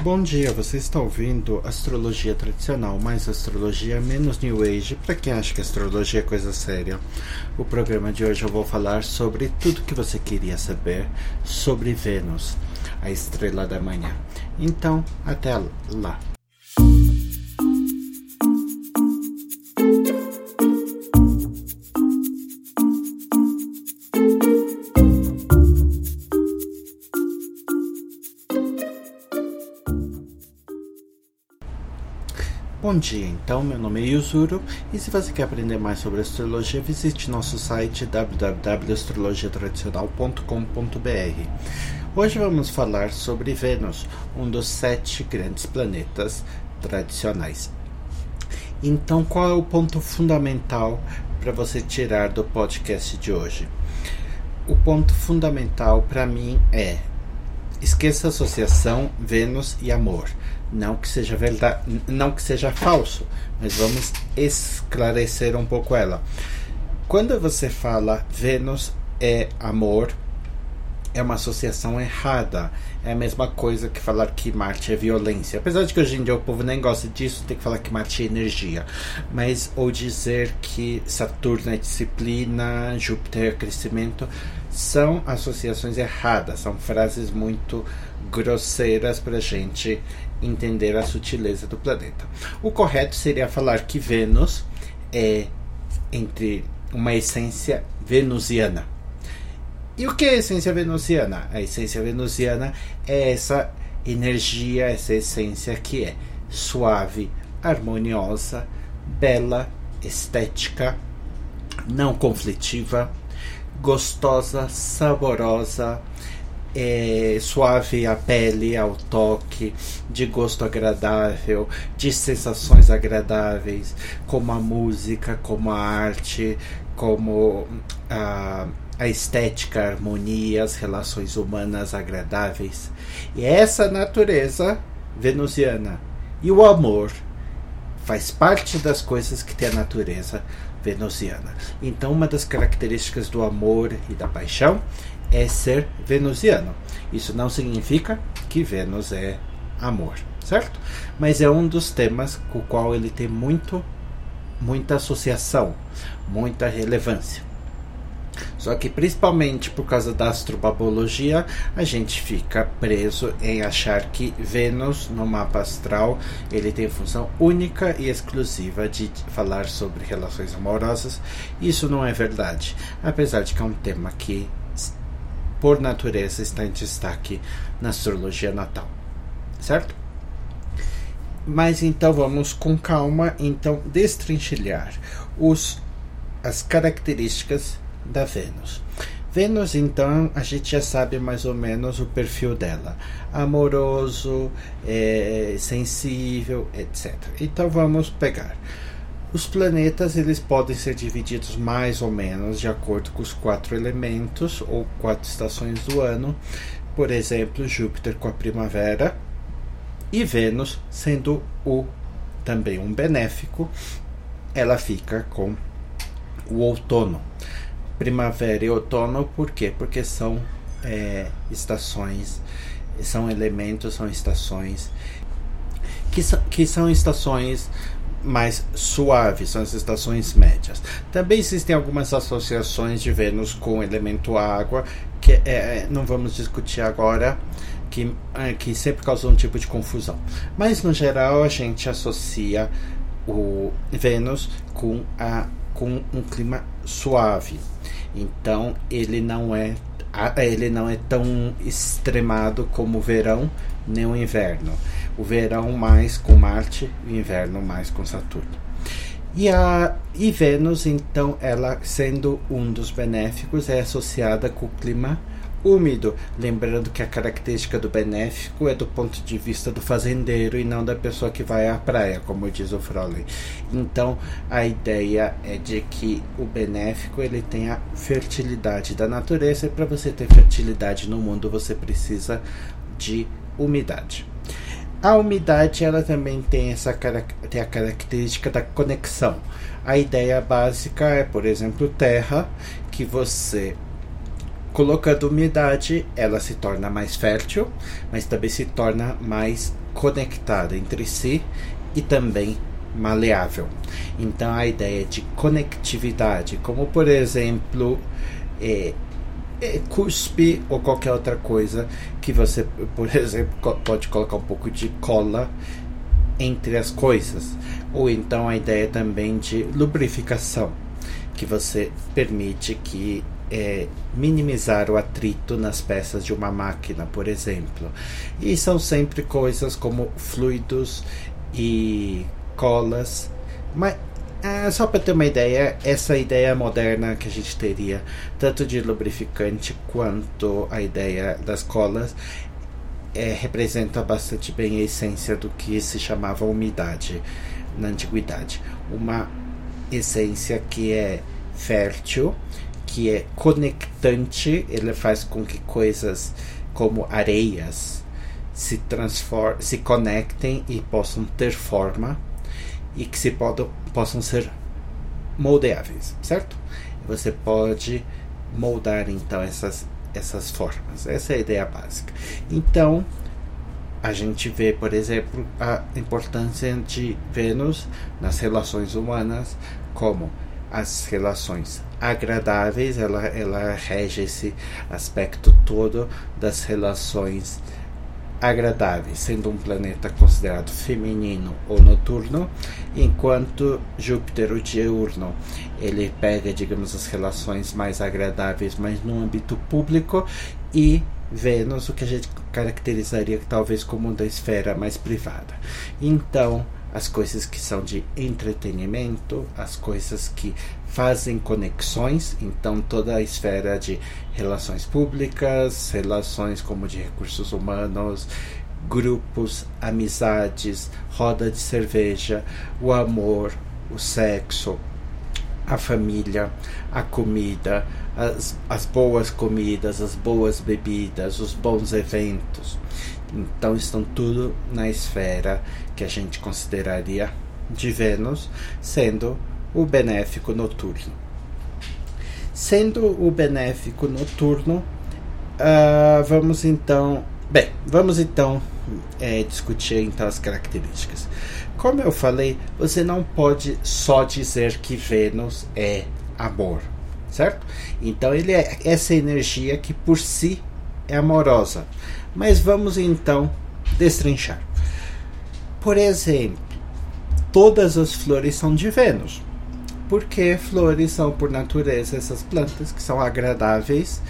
Bom dia, você está ouvindo Astrologia Tradicional, mais astrologia, menos New Age, para quem acha que astrologia é coisa séria. O programa de hoje eu vou falar sobre tudo que você queria saber sobre Vênus, a estrela da manhã. Então, até lá. Bom dia, então, meu nome é Yuzuro e se você quer aprender mais sobre astrologia, visite nosso site www.astrologiatradicional.com.br. Hoje vamos falar sobre Vênus, um dos sete grandes planetas tradicionais. Então, qual é o ponto fundamental para você tirar do podcast de hoje? O ponto fundamental para mim é esqueça a associação Vênus e amor não que seja verdade, não que seja falso, mas vamos esclarecer um pouco ela. Quando você fala Vênus é amor, é uma associação errada. É a mesma coisa que falar que Marte é violência. Apesar de que hoje em dia o povo nem gosta disso, tem que falar que Marte é energia. Mas, ou dizer que Saturno é disciplina, Júpiter é crescimento, são associações erradas, são frases muito grosseiras para a gente entender a sutileza do planeta. O correto seria falar que Vênus é entre uma essência venusiana. E o que é a essência venusiana? A essência venusiana é essa energia, essa essência que é suave, harmoniosa, bela, estética, não conflitiva, gostosa, saborosa, é, suave à pele, ao toque, de gosto agradável, de sensações agradáveis, como a música, como a arte, como a, a estética, a harmonia, as relações humanas agradáveis. E essa natureza venusiana e o amor faz parte das coisas que tem a natureza venusiana. Então, uma das características do amor e da paixão é ser venusiano. Isso não significa que Vênus é amor, certo? Mas é um dos temas com o qual ele tem muito, muita associação, muita relevância. Só que principalmente por causa da astrobabologia, a gente fica preso em achar que Vênus no mapa astral, ele tem função única e exclusiva de falar sobre relações amorosas. Isso não é verdade, apesar de que é um tema que por natureza, está em destaque na astrologia natal. Certo? Mas então vamos com calma então destrinchilhar os, as características da Vênus. Vênus, então, a gente já sabe mais ou menos o perfil dela: amoroso, é, sensível, etc. Então vamos pegar. Os planetas eles podem ser divididos mais ou menos de acordo com os quatro elementos ou quatro estações do ano. Por exemplo, Júpiter com a primavera e Vênus sendo o também um benéfico, ela fica com o outono. Primavera e outono, por quê? Porque são é, estações, são elementos, são estações que, que são estações mais suaves, são as estações médias. Também existem algumas associações de Vênus com o elemento água, que é, é, não vamos discutir agora, que, é, que sempre causam um tipo de confusão. Mas no geral a gente associa o Vênus com, a, com um clima suave. Então ele não é ele não é tão extremado como o verão nem o inverno. O verão mais com Marte o inverno mais com Saturno. E, a, e Vênus, então, ela sendo um dos benéficos, é associada com o clima úmido. Lembrando que a característica do benéfico é do ponto de vista do fazendeiro e não da pessoa que vai à praia, como diz o Froley. Então, a ideia é de que o benéfico ele tem a fertilidade da natureza e para você ter fertilidade no mundo você precisa de umidade. A umidade ela também tem essa tem a característica da conexão. A ideia básica é, por exemplo, terra, que você colocando umidade, ela se torna mais fértil, mas também se torna mais conectada entre si e também maleável. Então a ideia de conectividade, como por exemplo é, cuspe ou qualquer outra coisa que você, por exemplo, pode colocar um pouco de cola entre as coisas. Ou então a ideia também de lubrificação, que você permite que é, minimizar o atrito nas peças de uma máquina, por exemplo. E são sempre coisas como fluidos e colas. Mas é, só para ter uma ideia, essa ideia moderna que a gente teria, tanto de lubrificante quanto a ideia das colas, é, representa bastante bem a essência do que se chamava umidade na antiguidade. Uma essência que é fértil, que é conectante, ele faz com que coisas como areias se se conectem e possam ter forma e que se podam, possam ser moldeáveis, certo? Você pode moldar então essas essas formas. Essa é a ideia básica. Então, a gente vê, por exemplo, a importância de Vênus nas relações humanas como as relações agradáveis, ela, ela rege esse aspecto todo das relações agradáveis, sendo um planeta considerado feminino ou noturno, enquanto Júpiter, o diurno, ele pega, digamos, as relações mais agradáveis, mas no âmbito público, e Vênus, o que a gente caracterizaria talvez como da esfera mais privada. Então, as coisas que são de entretenimento, as coisas que fazem conexões, então toda a esfera de relações públicas, relações como de recursos humanos, grupos, amizades, roda de cerveja, o amor, o sexo, a família, a comida, as, as boas comidas, as boas bebidas, os bons eventos. Então estão tudo na esfera que a gente consideraria de Vênus, sendo o benéfico noturno. Sendo o benéfico noturno, uh, vamos então, bem, vamos então é, discutir então as características. Como eu falei, você não pode só dizer que Vênus é amor, certo? Então ele é essa energia que por si é amorosa. Mas vamos então destrinchar. Por exemplo, todas as flores são de Vênus, porque flores são por natureza essas plantas que são agradáveis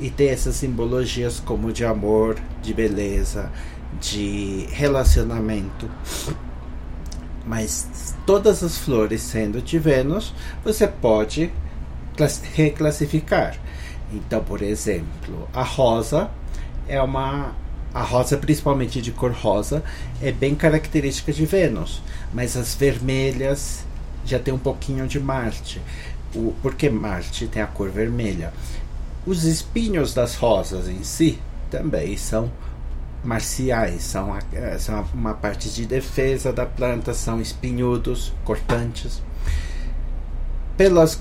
e tem essas simbologias como de amor, de beleza, de relacionamento. Mas todas as flores sendo de Vênus, você pode reclassificar. Então, por exemplo, a rosa é uma a rosa, principalmente de cor rosa, é bem característica de Vênus, mas as vermelhas já tem um pouquinho de Marte. O, porque Marte tem a cor vermelha. Os espinhos das rosas em si também são marciais, são, eh, são uma parte de defesa da planta, são espinhudos, cortantes. Pelas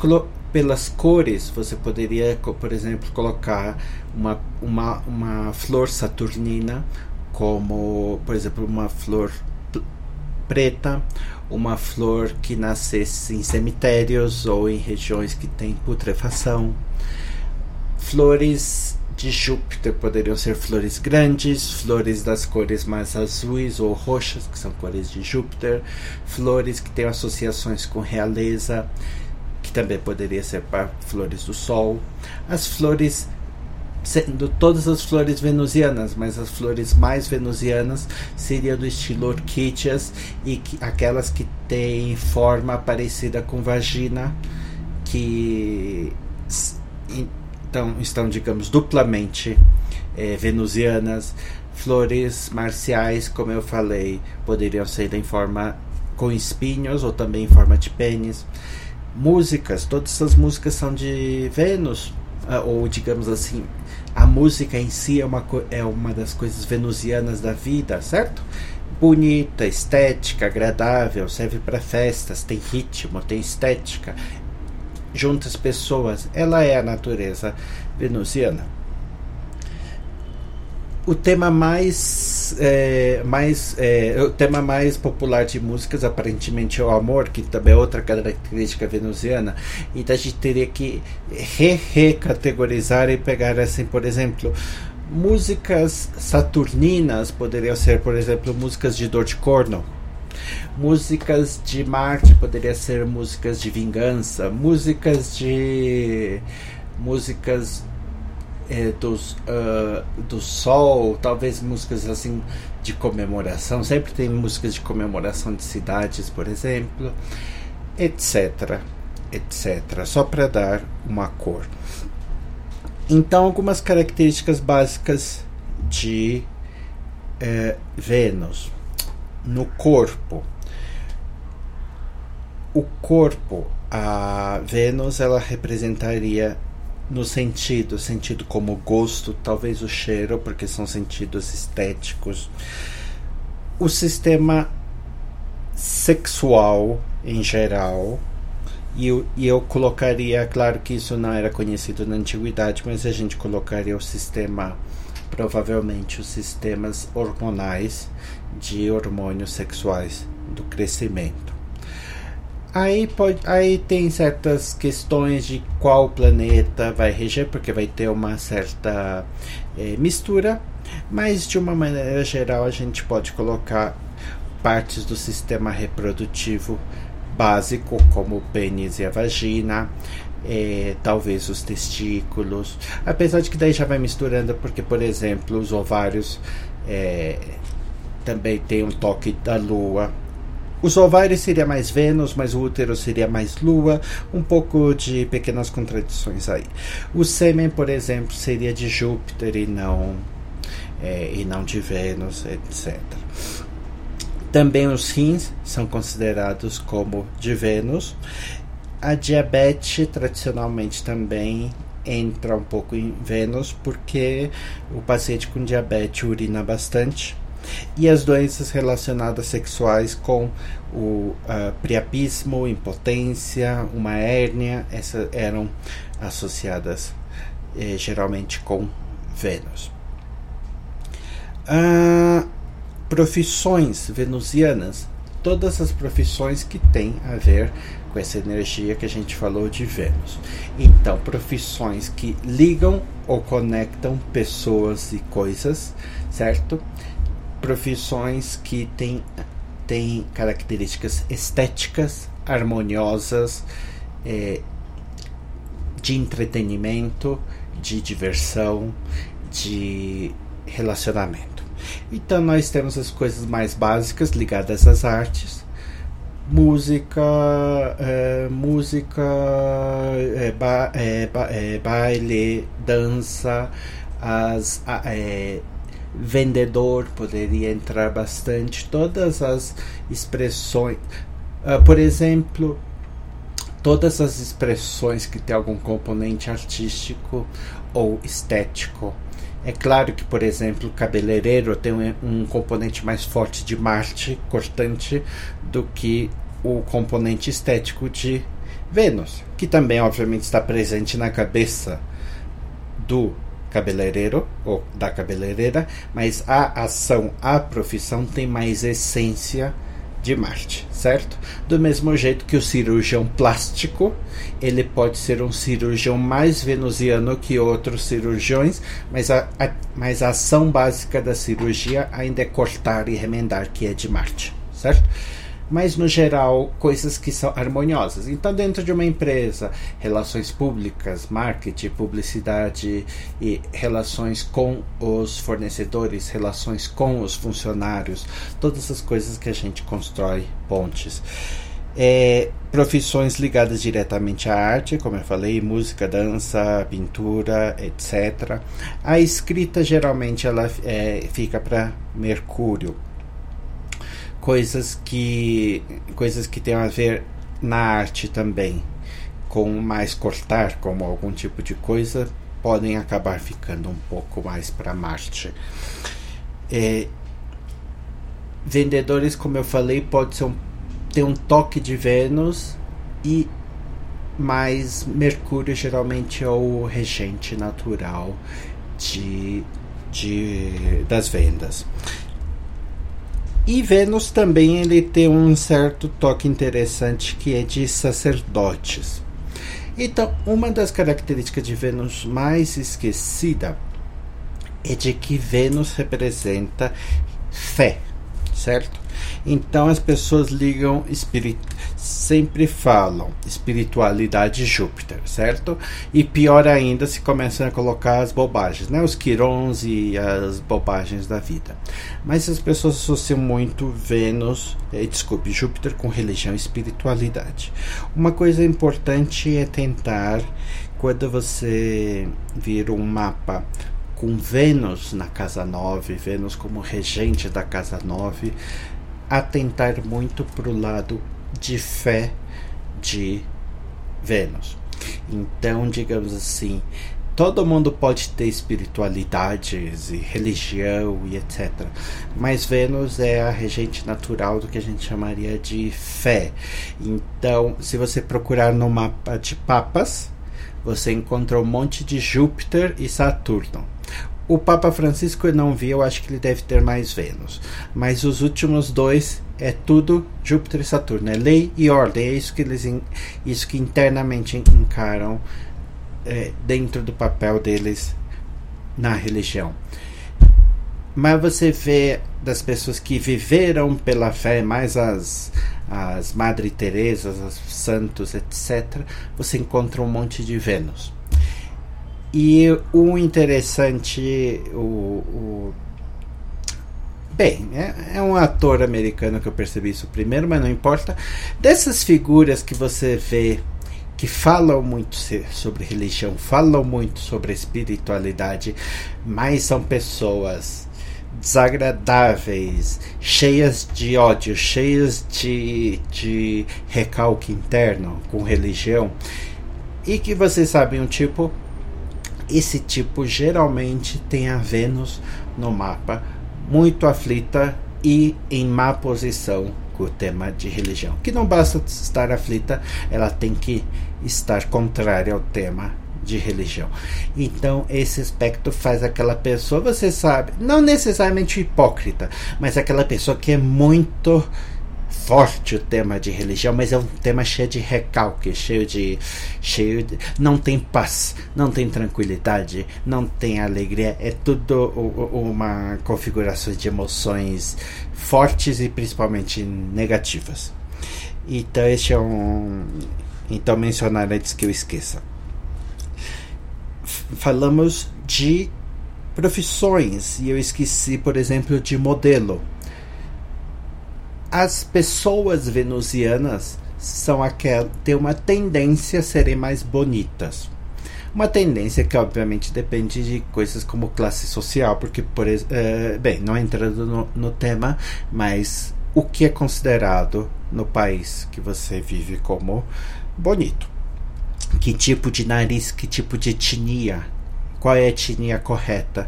pelas cores, você poderia, por exemplo, colocar uma, uma, uma flor saturnina, como, por exemplo, uma flor preta, uma flor que nascesse em cemitérios ou em regiões que têm putrefação. Flores de Júpiter poderiam ser flores grandes, flores das cores mais azuis ou roxas, que são cores de Júpiter, flores que têm associações com realeza, também poderia ser para flores do Sol. As flores sendo todas as flores venusianas, mas as flores mais venusianas seriam do estilo orquídeas e que, aquelas que têm forma parecida com vagina, que então estão, digamos, duplamente é, venusianas. Flores marciais, como eu falei, poderiam ser em forma com espinhos ou também em forma de pênis músicas, todas essas músicas são de Vênus, ah, ou digamos assim, a música em si é uma, é uma das coisas venusianas da vida, certo? Bonita, estética, agradável, serve para festas, tem ritmo, tem estética, junta as pessoas. Ela é a natureza venusiana. O tema mais, é, mais é, o tema mais popular de músicas aparentemente é o amor, que também é outra característica venusiana. Então a gente teria que re-recategorizar e pegar assim, por exemplo, músicas saturninas poderiam ser, por exemplo, músicas de dor de corno. Músicas de Marte poderia ser músicas de vingança, músicas de músicas é, dos, uh, do sol, talvez músicas assim de comemoração. Sempre tem músicas de comemoração de cidades, por exemplo, etc, etc. Só para dar uma cor. Então, algumas características básicas de é, Vênus no corpo. O corpo, a Vênus, ela representaria no sentido, sentido como gosto, talvez o cheiro, porque são sentidos estéticos. O sistema sexual em geral, e eu, e eu colocaria, claro que isso não era conhecido na antiguidade, mas a gente colocaria o sistema, provavelmente os sistemas hormonais de hormônios sexuais do crescimento. Aí, pode, aí tem certas questões de qual planeta vai reger, porque vai ter uma certa é, mistura, mas de uma maneira geral a gente pode colocar partes do sistema reprodutivo básico, como o pênis e a vagina, é, talvez os testículos, apesar de que daí já vai misturando, porque, por exemplo, os ovários é, também tem um toque da lua os ovários seria mais Vênus, mas o útero seria mais Lua, um pouco de pequenas contradições aí. O sêmen, por exemplo, seria de Júpiter e não é, e não de Vênus, etc. Também os rins são considerados como de Vênus. A diabetes tradicionalmente também entra um pouco em Vênus porque o paciente com diabetes urina bastante e as doenças relacionadas sexuais com o uh, priapismo, impotência, uma hérnia, essas eram associadas eh, geralmente com Vênus. Uh, profissões venusianas, todas as profissões que têm a ver com essa energia que a gente falou de Vênus. Então, profissões que ligam ou conectam pessoas e coisas, certo? Profissões que têm, têm características estéticas, harmoniosas, é, de entretenimento, de diversão, de relacionamento. Então nós temos as coisas mais básicas ligadas às artes, música, é, música, é, ba, é, ba, é, baile, dança, as é, vendedor poderia entrar bastante, todas as expressões, uh, por exemplo, todas as expressões que tem algum componente artístico ou estético. É claro que, por exemplo, o cabeleireiro tem um, um componente mais forte de Marte, cortante, do que o componente estético de Vênus, que também, obviamente, está presente na cabeça do cabeleireiro ou da cabeleireira, mas a ação, a profissão tem mais essência de Marte, certo? Do mesmo jeito que o cirurgião plástico, ele pode ser um cirurgião mais venusiano que outros cirurgiões, mas a, a, mas a ação básica da cirurgia ainda é cortar e remendar, que é de Marte, certo? Mas no geral coisas que são harmoniosas. Então, dentro de uma empresa, relações públicas, marketing, publicidade e relações com os fornecedores, relações com os funcionários, todas as coisas que a gente constrói pontes. É, profissões ligadas diretamente à arte, como eu falei, música, dança, pintura, etc. A escrita geralmente ela é, fica para Mercúrio, coisas que coisas que têm a ver na arte também com mais cortar como algum tipo de coisa podem acabar ficando um pouco mais para Marte é, vendedores como eu falei pode ser um, ter um toque de Vênus e mais Mercúrio geralmente é o regente natural de de, das vendas. E Vênus também ele tem um certo toque interessante que é de sacerdotes. Então, uma das características de Vênus mais esquecida é de que Vênus representa fé, certo? Então as pessoas ligam sempre falam espiritualidade Júpiter, certo? E pior ainda se começam a colocar as bobagens, né? Os quirons e as bobagens da vida. Mas as pessoas associam muito Vênus, eh, desculpe, Júpiter com religião e espiritualidade. Uma coisa importante é tentar quando você vir um mapa com Vênus na casa 9, Vênus como regente da casa 9, atentar muito para o lado de fé de Vênus. Então, digamos assim, todo mundo pode ter espiritualidades e religião e etc. Mas Vênus é a regente natural do que a gente chamaria de fé. Então, se você procurar no mapa de papas, você encontra um monte de Júpiter e Saturno. O Papa Francisco eu não vi, eu acho que ele deve ter mais Vênus. Mas os últimos dois é tudo Júpiter e Saturno, é lei e ordem, é isso que eles isso que internamente encaram é, dentro do papel deles na religião. Mas você vê das pessoas que viveram pela fé, mais as as Madre Teresas, os santos, etc., você encontra um monte de Vênus. E o interessante, o, o Bem, é, é, um ator americano que eu percebi isso primeiro, mas não importa. Dessas figuras que você vê que falam muito sobre religião, falam muito sobre espiritualidade, mas são pessoas desagradáveis, cheias de ódio, cheias de, de recalque interno com religião, e que vocês sabem um tipo esse tipo geralmente tem a Vênus no mapa muito aflita e em má posição com o tema de religião. Que não basta estar aflita, ela tem que estar contrária ao tema de religião. Então, esse aspecto faz aquela pessoa, você sabe, não necessariamente hipócrita, mas aquela pessoa que é muito forte o tema de religião, mas é um tema cheio de recalque, cheio de, cheio de, não tem paz, não tem tranquilidade, não tem alegria, é tudo uma configuração de emoções fortes e principalmente negativas. Então este é um, então mencionar antes que eu esqueça. Falamos de profissões e eu esqueci, por exemplo, de modelo as pessoas venusianas são aquelas têm uma tendência a serem mais bonitas. Uma tendência que obviamente depende de coisas como classe social, porque por uh, bem, não entrando no, no tema, mas o que é considerado no país que você vive como bonito? Que tipo de nariz, que tipo de etnia? Qual é a etnia correta?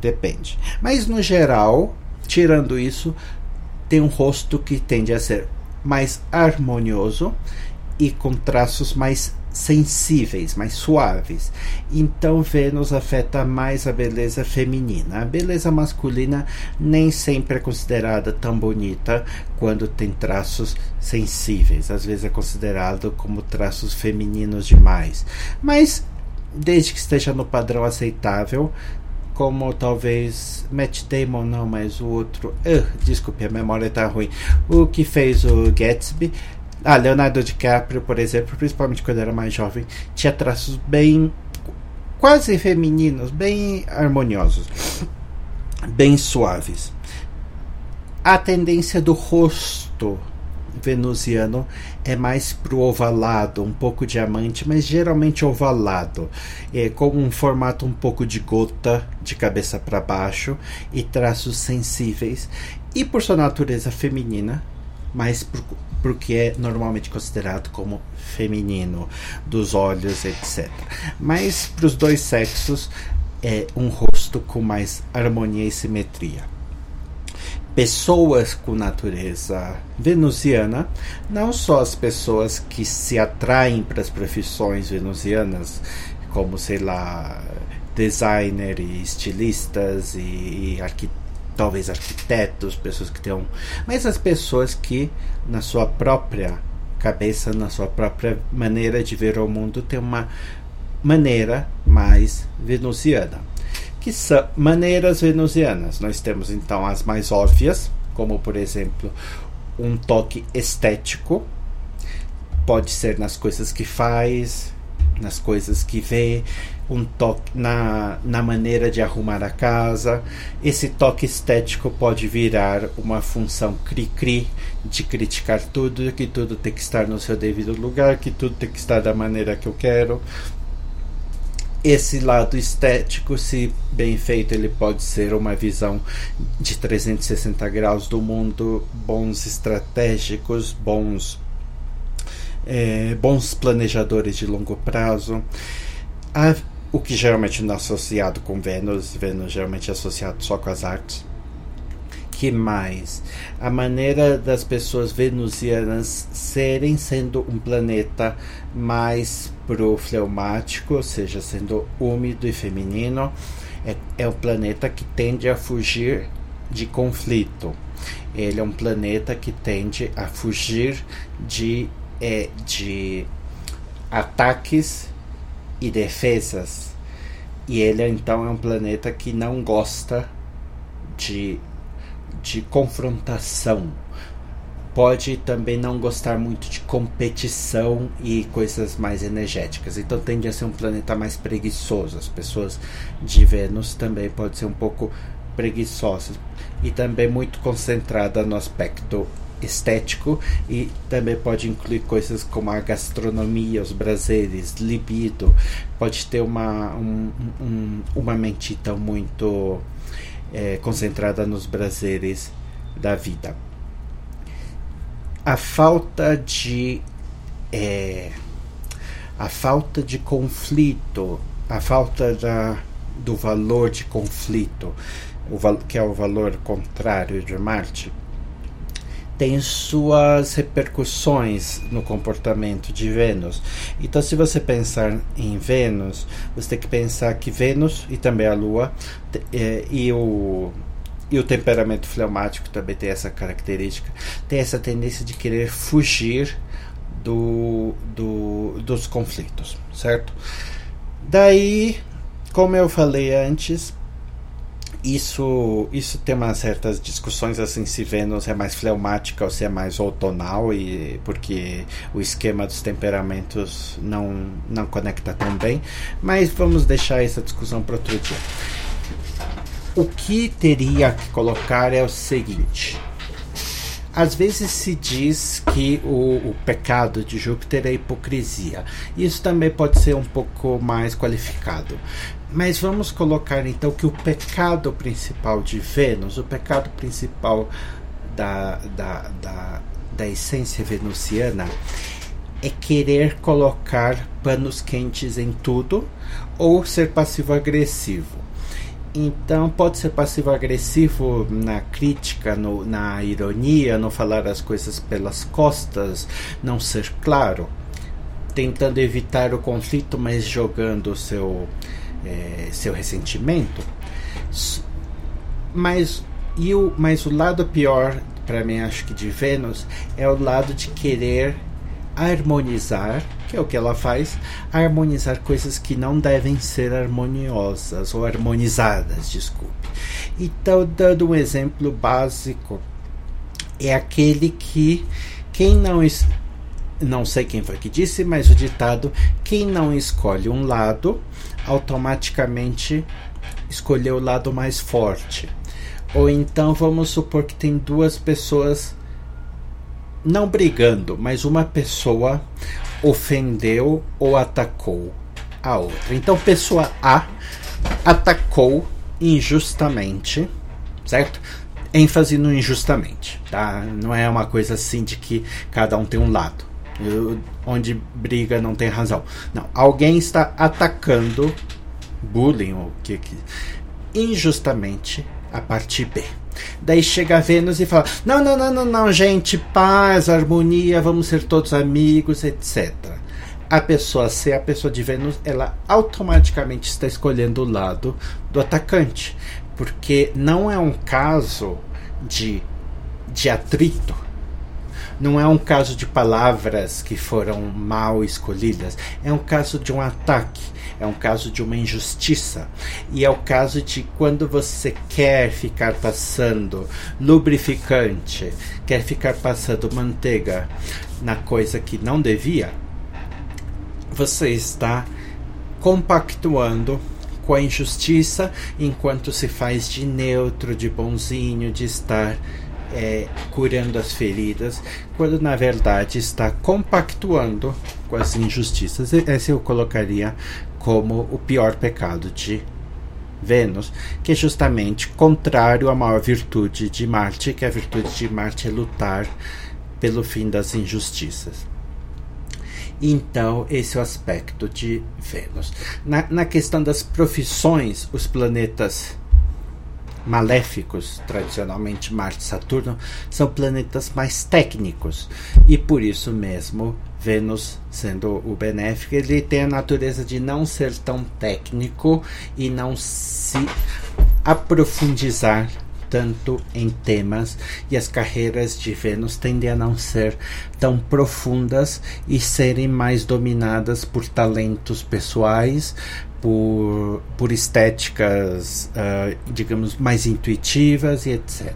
Depende. Mas no geral, tirando isso, tem um rosto que tende a ser mais harmonioso e com traços mais sensíveis, mais suaves. Então Vênus afeta mais a beleza feminina. A beleza masculina nem sempre é considerada tão bonita quando tem traços sensíveis. Às vezes é considerado como traços femininos demais. Mas desde que esteja no padrão aceitável, como talvez Matt Damon, não, mas o outro. Uh, desculpe, a memória está ruim. O que fez o Gatsby. Ah, Leonardo DiCaprio, por exemplo, principalmente quando era mais jovem, tinha traços bem. quase femininos, bem harmoniosos, bem suaves. A tendência do rosto venusiano é mais pro ovalado, um pouco diamante, mas geralmente ovalado, é, com um formato um pouco de gota de cabeça para baixo e traços sensíveis, e por sua natureza feminina, mais pro, que é normalmente considerado como feminino, dos olhos, etc. Mas para os dois sexos é um rosto com mais harmonia e simetria pessoas com natureza venusiana, não só as pessoas que se atraem para as profissões venusianas, como sei lá, designer e estilistas e, e arquitetos talvez arquitetos, pessoas que tenham, mas as pessoas que na sua própria cabeça, na sua própria maneira de ver o mundo, tem uma maneira mais venusiana. Que são maneiras venusianas. Nós temos então as mais óbvias, como por exemplo um toque estético, pode ser nas coisas que faz, nas coisas que vê, um toque na, na maneira de arrumar a casa. Esse toque estético pode virar uma função cri-cri de criticar tudo, que tudo tem que estar no seu devido lugar, que tudo tem que estar da maneira que eu quero. Esse lado estético, se bem feito, ele pode ser uma visão de 360 graus do mundo, bons estratégicos, bons é, bons planejadores de longo prazo. A, o que geralmente não é associado com Vênus, Vênus geralmente é associado só com as artes. Que mais? A maneira das pessoas venusianas serem sendo um planeta mais pro fleumático, ou seja, sendo úmido e feminino, é, é um planeta que tende a fugir de conflito. Ele é um planeta que tende a fugir de é de ataques e defesas. E ele então é um planeta que não gosta de, de confrontação. Pode também não gostar muito de competição e coisas mais energéticas. Então tende a ser um planeta mais preguiçoso. As pessoas de Vênus também podem ser um pouco preguiçosas e também muito concentrada no aspecto estético e também pode incluir coisas como a gastronomia, os prazeres, libido. Pode ter uma, um, um, uma mente tão muito é, concentrada nos prazeres da vida. A falta de é, a falta de conflito, a falta da, do valor de conflito, o, que é o valor contrário de Marte, tem suas repercussões no comportamento de Vênus. Então, se você pensar em Vênus, você tem que pensar que Vênus e também a Lua é, e o e o temperamento fleumático também tem essa característica, tem essa tendência de querer fugir do, do, dos conflitos, certo? Daí, como eu falei antes, isso, isso tem umas certas discussões assim se Vênus é mais fleumática ou se é mais outonal e porque o esquema dos temperamentos não não conecta tão bem, mas vamos deixar essa discussão para outro dia. O que teria que colocar é o seguinte: às vezes se diz que o, o, pecado de Júpiter é hipocrisia. Isso também pode ser um pouco mais qualificado. Mas vamos colocar então que o pecado principal de Vênus, o pecado principal da, da, da, da essência venusiana, é querer colocar panos quentes em tudo ou ser passivo-agressivo. Então pode ser passivo-agressivo na crítica, no, na ironia, não falar as coisas pelas costas, não ser claro, tentando evitar o conflito, mas jogando seu é, seu ressentimento. Mas, e o, mas o lado pior, para mim, acho que de Vênus, é o lado de querer harmonizar, que é o que ela faz, harmonizar coisas que não devem ser harmoniosas ou harmonizadas, desculpe. Então, dando um exemplo básico, é aquele que quem não não sei quem foi que disse, mas o ditado quem não escolhe um lado automaticamente escolher o lado mais forte. Ou então vamos supor que tem duas pessoas não brigando, mas uma pessoa ofendeu ou atacou a outra. Então, pessoa A atacou injustamente, certo? ênfase no injustamente, tá? Não é uma coisa assim de que cada um tem um lado onde briga não tem razão. Não, alguém está atacando bullying ou que, que injustamente a parte B. Daí chega a Vênus e fala: Não, não, não, não, não, gente, paz, harmonia, vamos ser todos amigos, etc. a pessoa ser a pessoa de Vênus, ela automaticamente está escolhendo o lado do atacante, porque não é um caso de, de atrito, não é um caso de palavras que foram mal escolhidas, é um caso de um ataque, é um caso de uma injustiça. E é o caso de quando você quer ficar passando lubrificante, quer ficar passando manteiga na coisa que não devia, você está compactuando com a injustiça enquanto se faz de neutro, de bonzinho, de estar é, curando as feridas, quando na verdade está compactuando com as injustiças. Esse eu colocaria como o pior pecado de Vênus, que é justamente contrário à maior virtude de Marte, que a virtude de Marte é lutar pelo fim das injustiças. Então, esse é o aspecto de Vênus. Na, na questão das profissões, os planetas maléficos, tradicionalmente Marte e Saturno, são planetas mais técnicos. E por isso mesmo Vênus, sendo o benéfico, ele tem a natureza de não ser tão técnico e não se aprofundizar tanto em temas. E as carreiras de Vênus tendem a não ser tão profundas e serem mais dominadas por talentos pessoais, por, por estéticas, uh, digamos, mais intuitivas e etc.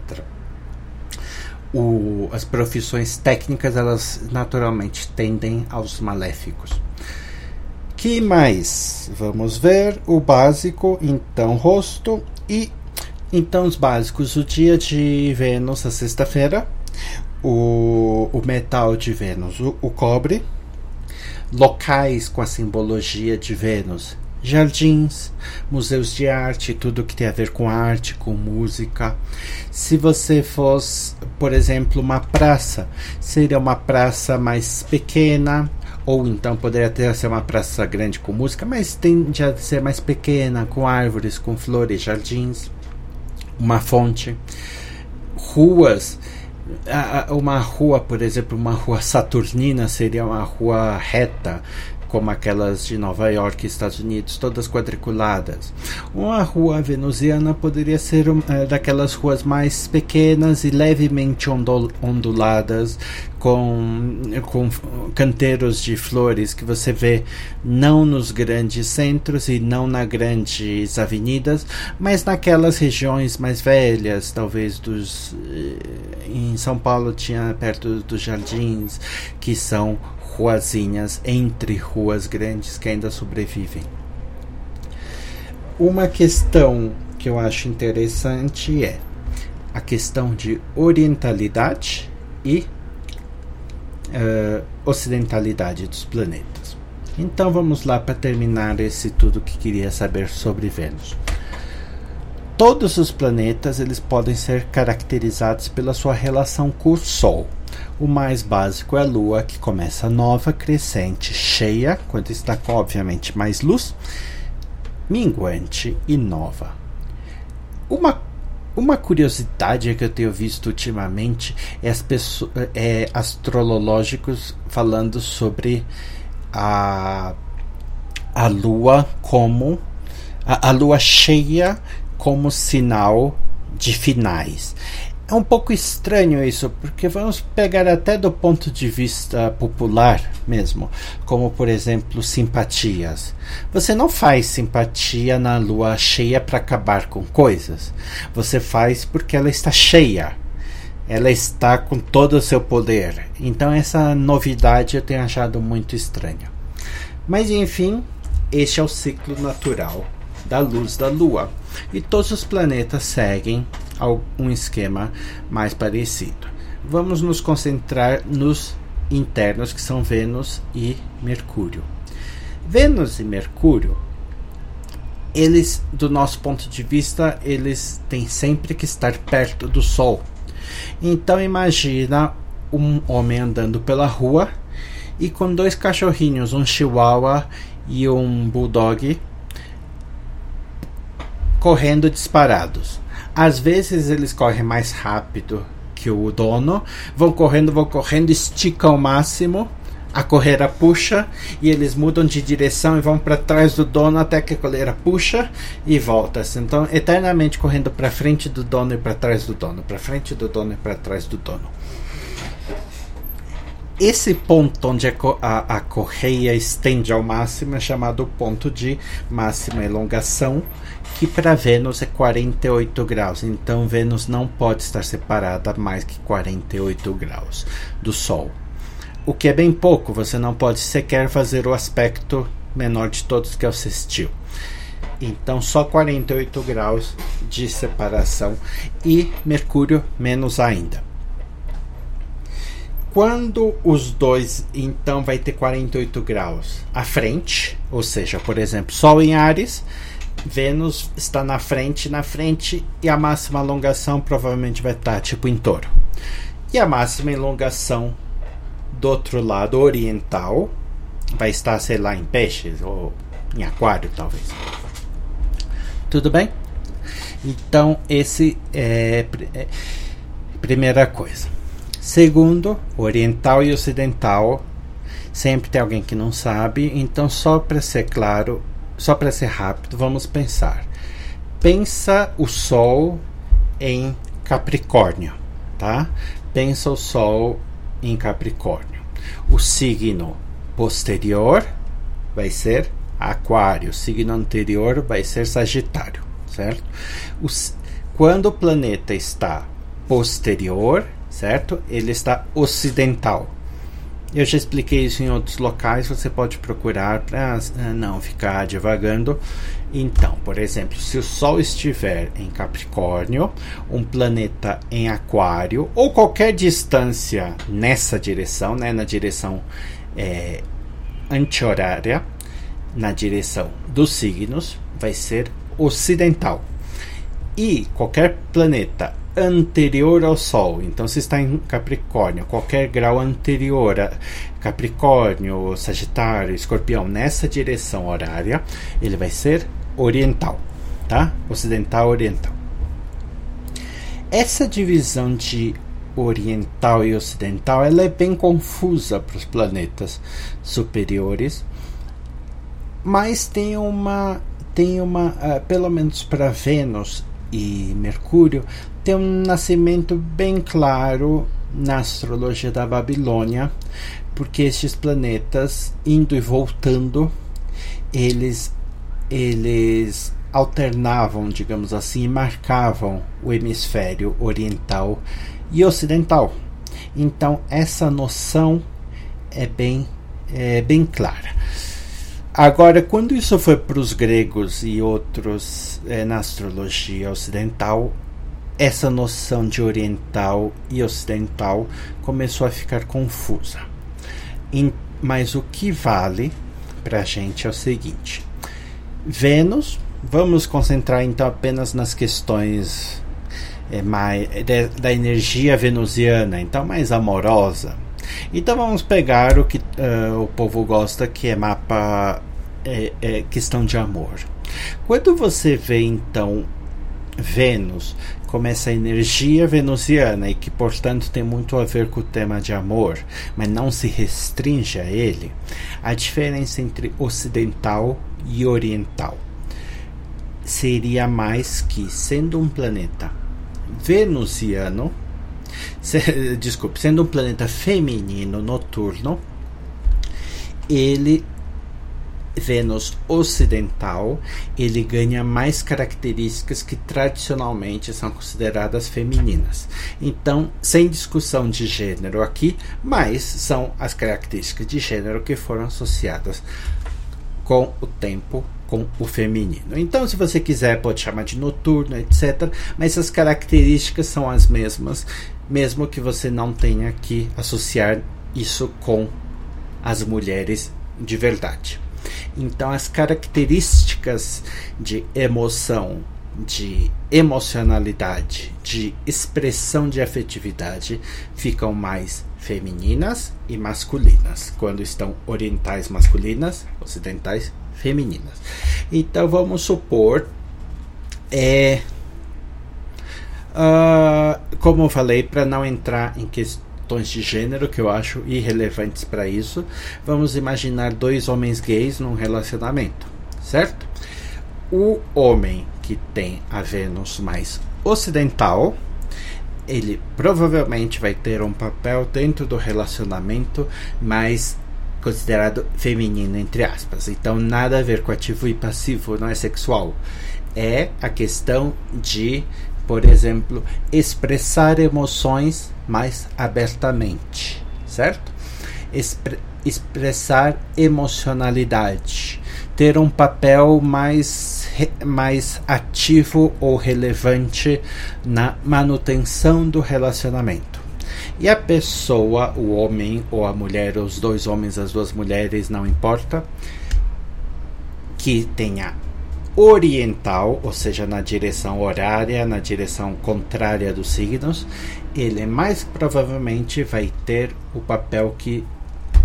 O, as profissões técnicas, elas naturalmente tendem aos maléficos. Que mais? Vamos ver o básico, então, rosto e então os básicos, o dia de Vênus, a sexta-feira, o, o metal de Vênus, o, o cobre, locais com a simbologia de Vênus, jardins, museus de arte, tudo que tem a ver com arte, com música. Se você fosse, por exemplo, uma praça, seria uma praça mais pequena, ou então poderia até ser uma praça grande com música, mas tende a ser mais pequena, com árvores, com flores, jardins, uma fonte, ruas. Uma rua, por exemplo, uma rua saturnina seria uma rua reta, como aquelas de Nova York, Estados Unidos, todas quadriculadas. Uma rua venusiana poderia ser é, daquelas ruas mais pequenas e levemente onduladas, com, com canteiros de flores que você vê não nos grandes centros e não nas grandes avenidas, mas naquelas regiões mais velhas, talvez dos. Eh, em São Paulo tinha perto dos jardins, que são ruazinhas entre ruas grandes que ainda sobrevivem. Uma questão que eu acho interessante é a questão de orientalidade e uh, ocidentalidade dos planetas. Então vamos lá para terminar esse tudo que queria saber sobre Vênus. Todos os planetas eles podem ser caracterizados pela sua relação com o Sol. O mais básico é a Lua, que começa nova, crescente, cheia, quando está com obviamente mais luz, minguante e nova. Uma, uma curiosidade que eu tenho visto ultimamente é, as pessoas, é astrológicos falando sobre a, a Lua como a, a Lua cheia como sinal de finais. É um pouco estranho isso, porque vamos pegar até do ponto de vista popular mesmo, como por exemplo simpatias. Você não faz simpatia na lua cheia para acabar com coisas. Você faz porque ela está cheia. Ela está com todo o seu poder. Então essa novidade eu tenho achado muito estranha. Mas enfim, este é o ciclo natural da luz da lua. E todos os planetas seguem um esquema mais parecido. Vamos nos concentrar nos internos, que são Vênus e Mercúrio. Vênus e Mercúrio, eles, do nosso ponto de vista, eles têm sempre que estar perto do Sol. Então imagina um homem andando pela rua e com dois cachorrinhos, um chihuahua e um bulldog, correndo disparados. Às vezes eles correm mais rápido que o dono, vão correndo, vão correndo, esticam ao máximo a coleira puxa e eles mudam de direção e vão para trás do dono até que a coleira puxa e volta. Então, eternamente correndo para frente do dono e para trás do dono, para frente do dono e para trás do dono. Esse ponto onde a, a, correia estende ao máximo é chamado ponto de máxima elongação, que para Vênus é 48 graus. Então, Vênus não pode estar separada mais que 48 graus do Sol o que é bem pouco, você não pode sequer fazer o aspecto menor de todos que é o sextil. Então só 48 graus de separação e Mercúrio menos ainda. Quando os dois então vai ter 48 graus à frente, ou seja, por exemplo, Sol em Ares, Vênus está na frente, na frente e a máxima alongação provavelmente vai estar tipo em Touro. E a máxima elongação do outro lado oriental vai estar, sei lá, em peixes ou em aquário, talvez. Tudo bem? Então, esse é, é primeira coisa. Segundo, oriental e ocidental. Sempre tem alguém que não sabe, então só para ser claro, só para ser rápido, vamos pensar. Pensa o sol em Capricórnio, tá? Pensa o sol em Capricórnio. O signo posterior vai ser Aquário, o signo anterior vai ser Sagitário, certo? Quando o planeta está posterior, certo? Ele está ocidental. Eu já expliquei isso em outros locais, você pode procurar para ah, não ficar divagando. Então, por exemplo, se o Sol estiver em Capricórnio, um planeta em Aquário, ou qualquer distância nessa direção, né, na direção é, anti-horária, na direção dos signos, vai ser ocidental. E qualquer planeta anterior ao Sol. Então, se está em Capricórnio, qualquer grau anterior a Capricórnio, Sagitário, Escorpião, nessa direção horária, ele vai ser oriental, tá? Ocidental, oriental. Essa divisão de oriental e ocidental, ela é bem confusa para os planetas superiores, mas tem uma tem uma, uh, pelo menos para Vênus e Mercúrio, tem um nascimento bem claro na astrologia da Babilônia, porque estes planetas indo e voltando, eles eles alternavam, digamos assim, e marcavam o hemisfério oriental e ocidental. Então essa noção é bem é bem clara. Agora, quando isso foi para os gregos e outros é, na astrologia ocidental, essa noção de oriental e ocidental começou a ficar confusa. Em, mas o que vale para a gente é o seguinte: Vênus, vamos concentrar então apenas nas questões é, mais, de, da energia venusiana, então mais amorosa. Então vamos pegar o que uh, o povo gosta, que é mapa, é, é questão de amor. Quando você vê então Vênus como essa energia venusiana e que, portanto, tem muito a ver com o tema de amor, mas não se restringe a ele, a diferença entre ocidental e oriental. Seria mais que, sendo um planeta venusiano, se, desculpe, sendo um planeta feminino noturno, ele Vênus ocidental, ele ganha mais características que tradicionalmente são consideradas femininas. Então, sem discussão de gênero aqui, mas são as características de gênero que foram associadas com o tempo com o feminino. Então, se você quiser, pode chamar de noturno, etc. Mas as características são as mesmas, mesmo que você não tenha que associar isso com as mulheres de verdade. Então, as características de emoção, de emocionalidade, de expressão de afetividade ficam mais femininas e masculinas, quando estão orientais masculinas, ocidentais femininas. Então, vamos supor é Uh, como eu falei, para não entrar em, que, questões de gênero que eu acho irrelevantes para isso. Vamos imaginar dois homens gays num relacionamento, certo? O homem que tem a Vênus mais ocidental, ele provavelmente vai ter um papel dentro do relacionamento mais considerado feminino, entre aspas. Então, nada a ver com ativo e passivo, não é sexual. É a questão de, por exemplo, expressar emoções mais abertamente, certo? Expre expressar emocionalidade, ter um papel mais, mais ativo ou relevante na manutenção do relacionamento. E a pessoa, o homem ou a mulher, os dois homens, as duas mulheres, não importa, que tenha oriental, ou seja, na direção horária, na direção contrária dos signos, ele mais provavelmente vai ter o papel que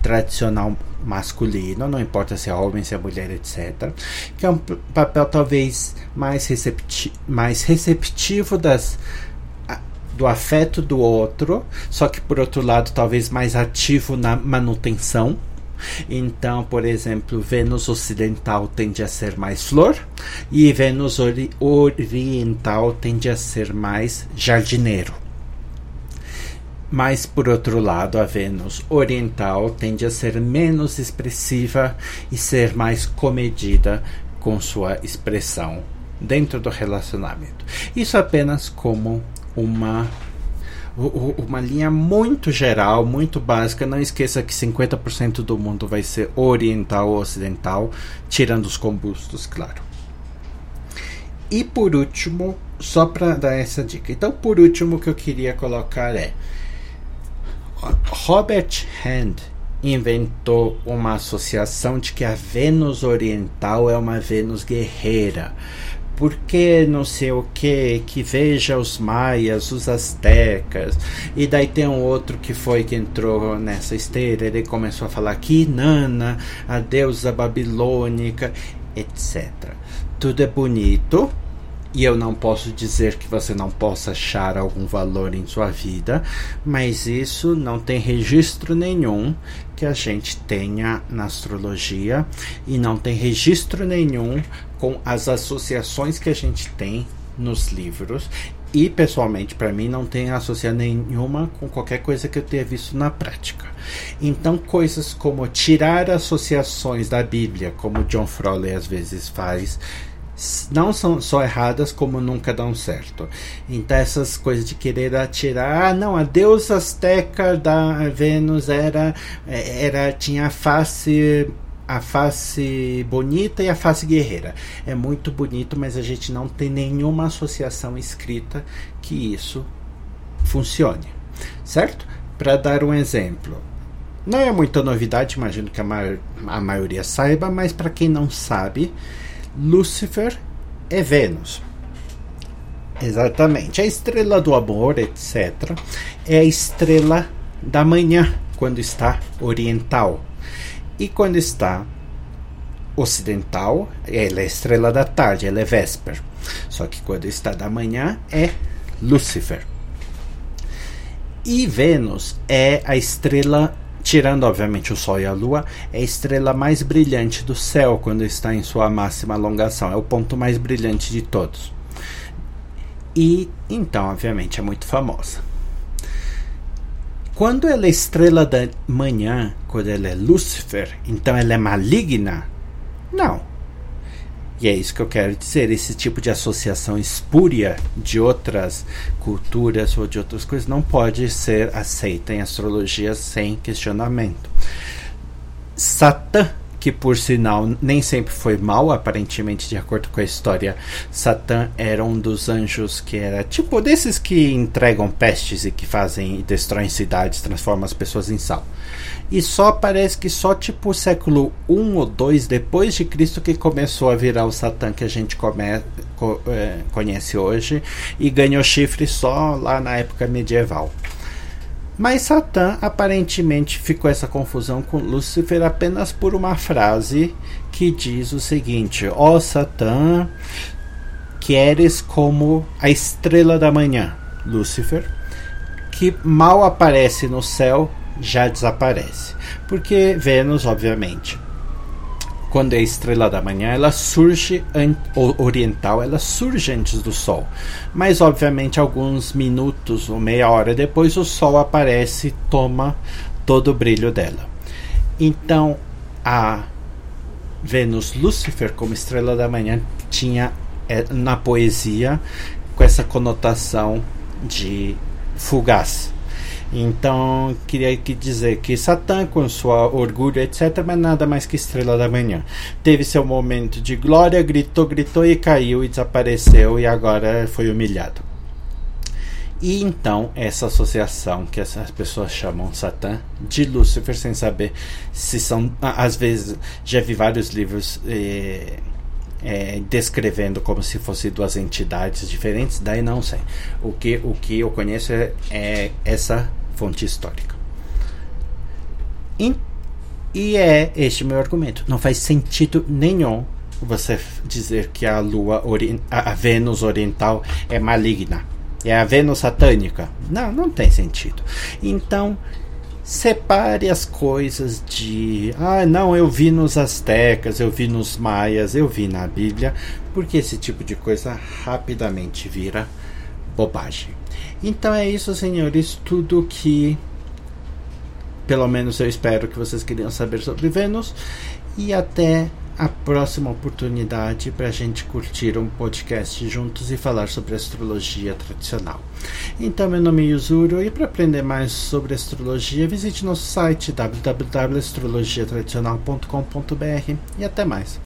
tradicional masculino, não importa se é homem, se é mulher, etc. Que é um papel talvez mais, recepti mais receptivo das do afeto do outro, só que por outro lado talvez mais ativo na manutenção. Então, por exemplo, Vênus ocidental tende a ser mais flor e Vênus ori oriental tende a ser mais jardineiro. Mas, por outro lado, a Vênus oriental tende a ser menos expressiva e ser mais comedida com sua expressão dentro do relacionamento. Isso apenas como uma uma linha muito geral, muito básica. Não esqueça que 50% do mundo vai ser oriental ou ocidental, tirando os combustos, claro. E por último, só para dar essa dica. Então, por último, o que eu queria colocar é Robert Hand inventou uma associação de que a Vênus oriental é uma Vênus guerreira. Porque não sei o que, que veja os maias, os astecas, e daí tem um outro que foi que entrou nessa esteira, ele começou a falar que Nana, a deusa babilônica, etc. Tudo é bonito, e eu não posso dizer que você não possa achar algum valor em sua vida, mas isso não tem registro nenhum que a gente tenha na astrologia e não tem registro nenhum com as associações que a gente tem nos livros. E pessoalmente, para mim, não tem associação nenhuma com qualquer coisa que eu tenha visto na prática. Então, coisas como tirar associações da Bíblia, como John Froley às vezes faz, não são só erradas, como nunca dão certo. Então, essas coisas de querer atirar, ah, não, a deusa azteca da Vênus era, era tinha a face a face bonita e a face guerreira. É muito bonito, mas a gente não tem nenhuma associação escrita que isso funcione, certo? Para dar um exemplo, não é muita novidade, imagino que a, maior, a maioria saiba, mas para quem não sabe, Lúcifer é Vênus. Exatamente. A estrela do amor, etc., é a estrela da manhã, quando está oriental. E quando está ocidental, ela é a estrela da tarde, ela é Vesper. Só que quando está da manhã, é Lúcifer. E Vênus é a estrela tirando obviamente o Sol e a Lua, é a estrela mais brilhante do céu quando está em sua máxima alongação. É o ponto mais brilhante de todos. E então, obviamente, é muito famosa. Quando ela é estrela da manhã, quando ela é Lúcifer, então ela é maligna? Não. E é isso que eu quero dizer. Esse tipo de associação espúria de outras culturas ou de outras coisas não pode ser aceita em astrologia sem questionamento. Satã, que por sinal nem sempre foi mal, aparentemente, de acordo com a história, Satã era um dos anjos que era tipo desses que entregam pestes e que fazem e destroem cidades, transformam as pessoas em sal. E só parece que só tipo século 1 ou 2 depois de Cristo que começou a virar o Satã que a gente come, co, é, conhece hoje e ganhou chifre só lá na época medieval. Mas Satã aparentemente ficou essa confusão com Lúcifer apenas por uma frase que diz o seguinte: Ó oh, Satã, que eres como a estrela da manhã, Lúcifer que mal aparece no céu já desaparece. Porque Vênus, obviamente, quando é estrela da manhã, ela surge oriental, ela surge antes do Sol. Mas, obviamente, alguns minutos ou meia hora depois, o Sol aparece e toma todo o brilho dela. Então, a Vênus Lúcifer, como estrela da manhã, tinha é, na poesia com essa conotação de fugaz. Então, queria que dizer que Satã, com sua orgulho, etc., mas nada mais que estrela da manhã. Teve seu momento de glória, gritou, gritou e caiu e desapareceu e agora foi humilhado. E então, essa associação que as pessoas chamam Satã de Lúcifer, sem saber se são. Às vezes, já vi vários livros. É, descrevendo como se fossem duas entidades diferentes, daí não sei. O que, o que eu conheço é, é essa fonte histórica. E, e é este meu argumento. Não faz sentido nenhum você dizer que a Lua, a Vênus oriental é maligna. É a Vênus satânica. Não, não tem sentido. Então, separe as coisas de ah não eu vi nos astecas eu vi nos maias eu vi na Bíblia porque esse tipo de coisa rapidamente vira bobagem então é isso, senhores, tudo que pelo menos eu espero que vocês queriam saber sobre Vênus e até a próxima oportunidade para a gente curtir um podcast juntos e falar sobre astrologia tradicional. Então, meu nome é Yuzuro e para aprender mais sobre astrologia, visite nosso site www.astrologiatradicional.com.br e até mais.